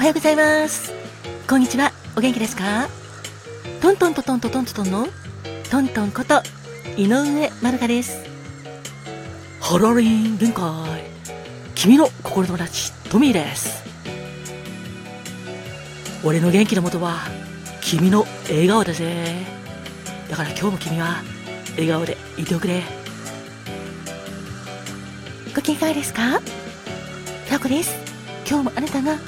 おはようございます。こんにちは。お元気ですか？トントントントントントンのトントンこと井上まるかです。ハロリン限界君の心友達トミーです。俺の元気のもとは君の笑顔だぜ。だから今日も君は笑顔でいておくれ。ご機嫌いかがですか？タコです。今日もあなたが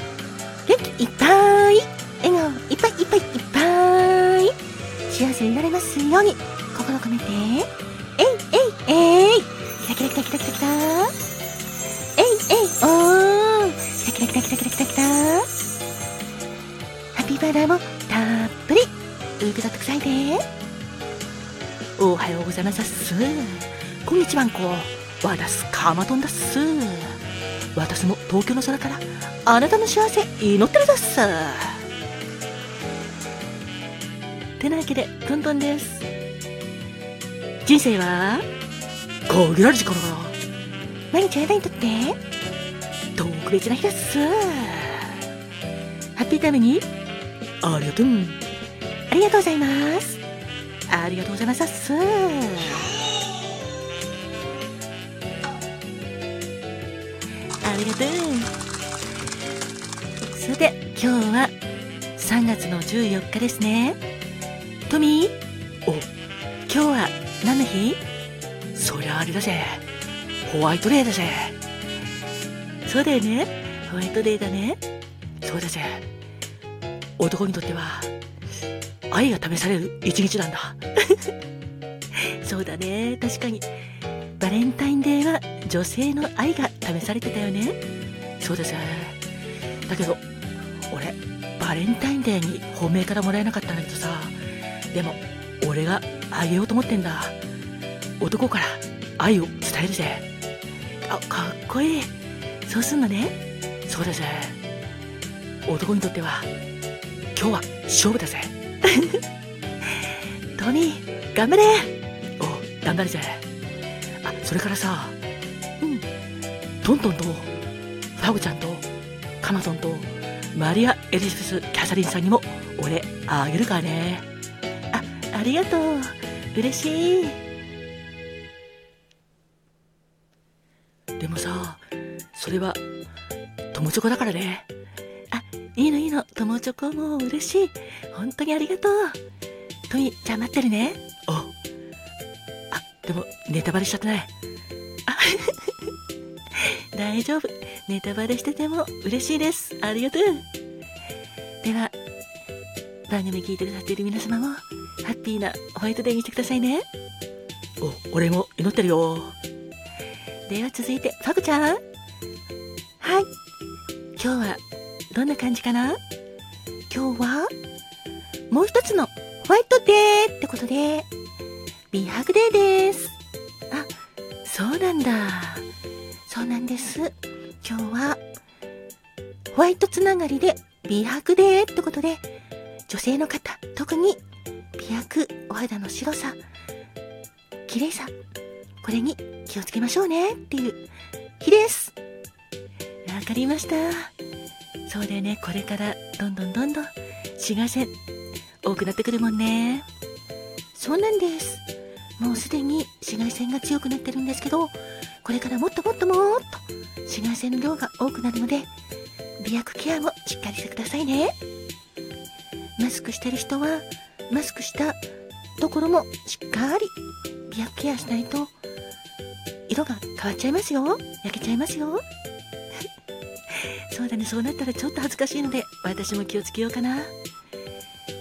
元気いっぱい。笑顔。いっぱいいっぱいいっぱい。幸せになれますように。心込めて。えいえいえい。キラキラキラキラキラキラえいえいおー。キラキラキラキラキラキラキラハッピーバーダーもたっぷり。受け取ってくさいねおはようございますす。こんにちはんこ。わだすかまとんだっす。私も東京の空からあなたの幸せ祈ってるだっすてなわけでトントンです人生は限られる時間だから毎日あなたにとって特別な日です。ハッピータイムに。ありがとうありがとうございます。ありがとうございますっす。ありがとうさて今日は3月の14日ですね。トミー？お。今日は何の日？そりゃあれだぜ。ホワイトデーだぜ。そうだよね。ホワイトデーだね。そうだぜ。男にとっては愛が試される一日なんだ。そうだね。確かにバレンタインデーは女性の愛が試されてたよね。そうですだけど俺バレンタインデーに本命からもらえなかったんだけどさ。でも俺があげようと思ってんだ。男から愛を伝えるぜ。あかっこいい。そうすんのね。そうだぜ。男にとっては今日は勝負だぜ。トミー頑張れ。お頑張るぜ。あそれからさうん。トントンとファゴちゃんとカマトンとマリア・エリザベス・キャサリンさんにも俺あげるからね。あありがとう。嬉しい。でもさそれは友チョコだからね。あいいのいいの。友チョコも嬉しい。本当にありがとう。トミじゃあ待ってるねでもネタバレしちゃってない。あ 大丈夫。ネタバレしてても嬉しいです。ありがとう。では番組聞いてくださっている皆様もハッピーなホワイトデーにしてくださいね。お俺も祈ってるよ。では続いてファグちゃん。はい。今日はどんな感じかな？今日はもう一つのホワイトデーってことで美白デーです。あそうなんだ。そうなんです。今日はホワイトつながりで美白デーってことで女性の方特に美白お肌の白さ綺麗さこれに気をつけましょうねっていう日です。わかりました。そうだよね。これからどんどんどんどん紫外線多くなってくるもんね。そうなんです。もうすでに紫外線が強くなってるんですけどこれからもっともっともっと紫外線の量が多くなるので美白ケアもしっかりしてくださいね。マスクしてる人はマスクしたところもしっかり美白ケアしないと色が変わっちゃいますよ。焼けちゃいますよ。そうだねそうなったらちょっと恥ずかしいので私も気をつけようかな。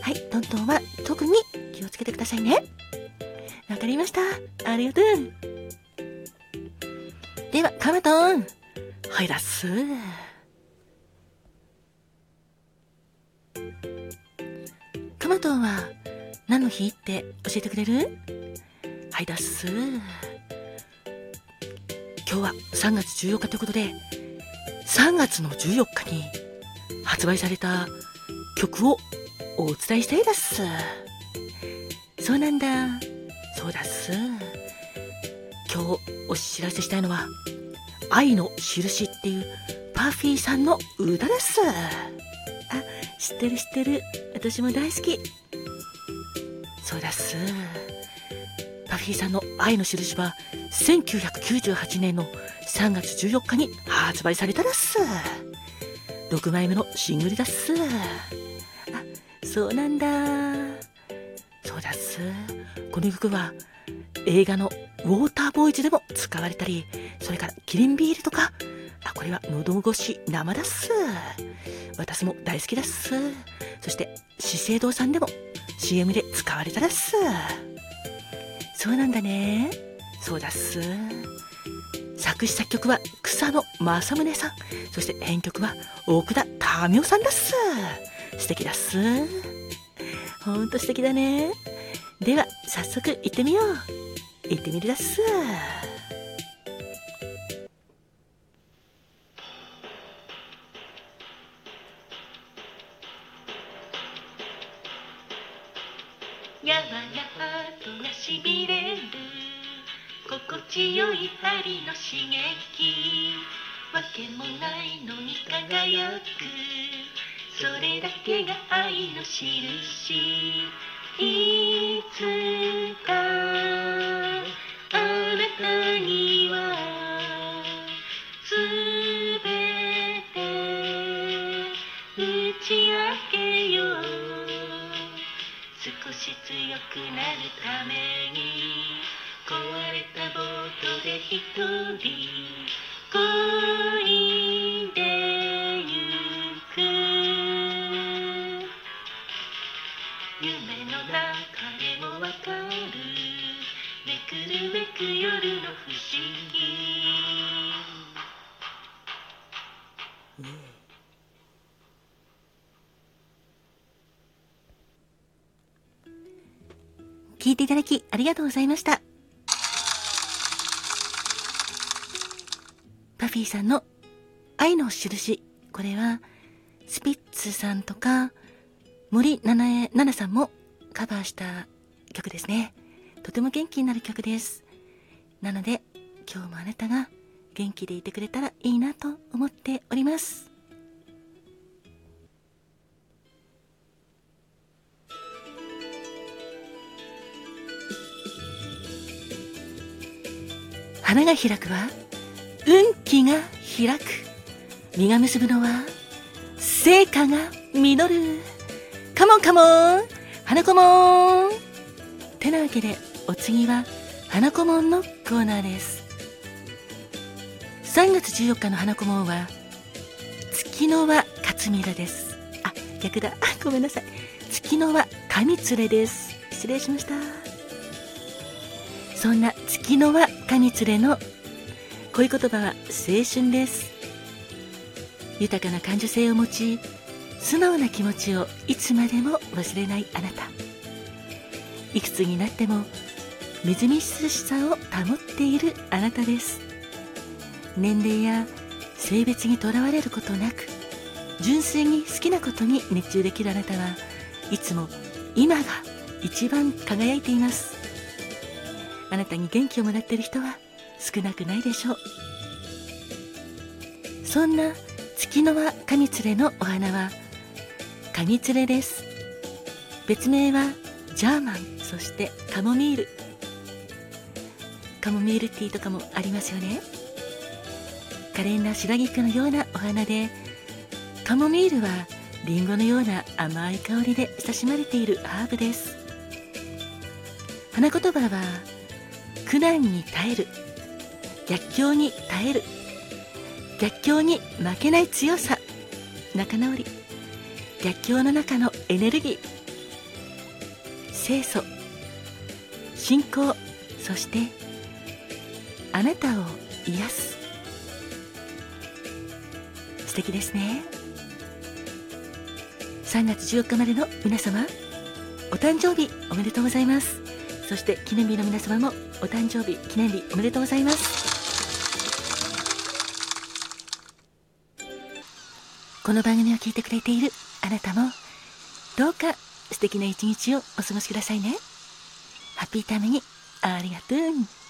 はいトントンは特に気をつけてくださいね。わかりました。ありがとう。ではカマトン。はいだっす。カマトンは何の日って教えてくれる？はいだっす。今日は3月14日ということで3月の14日に発売された曲をお伝えしたいです。そうなんだ。そうだっす。今日お知らせしたいのは愛の印っていうパフィーさんの歌です。あ知ってる知ってる。私も大好き。そうだっす。パフィーさんの愛の印は1998年の3月14日に発売されたらっす。6枚目のシングルだっす。あそうなんだ。そうだっす。この曲は映画のウォーターボーイズでも使われたりそれからキリンビールとかあこれは喉越し生だっす。私も大好きだっす。そして資生堂さんでも CM で使われたらっす。そうなんだね。そうだっす。作詞作曲は草野正宗さん。そして編曲は大倉民生さんだっす。素敵だっす。ほんと素敵だね。では早速行ってみよう。行ってみるだっす。やわらハートがしびれる。心地よい針の刺激。わけもないのに輝く。それだけが愛の印。いつかあなたにはすべて打ち明けよう。少し強くなるために壊れたボートで一人恋るめく夜の不思議。聞いていただきありがとうございました。パフィーさんの愛の印。これはスピッツさんとか森七重奈々さんもカバーした曲ですね。とても元気になる曲です。なので今日もあなたが元気でいてくれたらいいなと思っております。花が開くは運気が開く。実が結ぶのは成果が実る。カモンカモン花子もん。てなわけでお次は花子もんのコーナーです。3月14日の花子もんは月の輪勝ミラです。あ逆だ。あごめんなさい。月の輪神連れです。失礼しました。そんな月の輪神連れの恋言葉は青春です。豊かな感受性を持ち素直な気持ちをいつまでも忘れないあなた。いくつになってもみずみずしさを保っているあなたです。年齢や性別にとらわれることなく純粋に好きなことに熱中できるあなたはいつも今が一番輝いています。あなたに元気をもらっている人は少なくないでしょう。そんな月の輪カニツレのお花はカニツレです。別名はジャーマンそしてカモミール。カモミールティーとかもありますよね。可憐な白菊のようなお花でカモミールはリンゴのような甘い香りで親しまれているハーブです。花言葉は苦難に耐える逆境に耐える逆境に負けない強さ仲直り。逆境の中のエネルギー。清楚信仰そしてあなたを癒す。素敵ですね。3月14日までの皆様お誕生日おめでとうございます。そして記念日の皆様もお誕生日記念日おめでとうございます。この番組を聞いてくれているあなたもどうか素敵な一日をお過ごしくださいね。ハッピータイムにありがとう。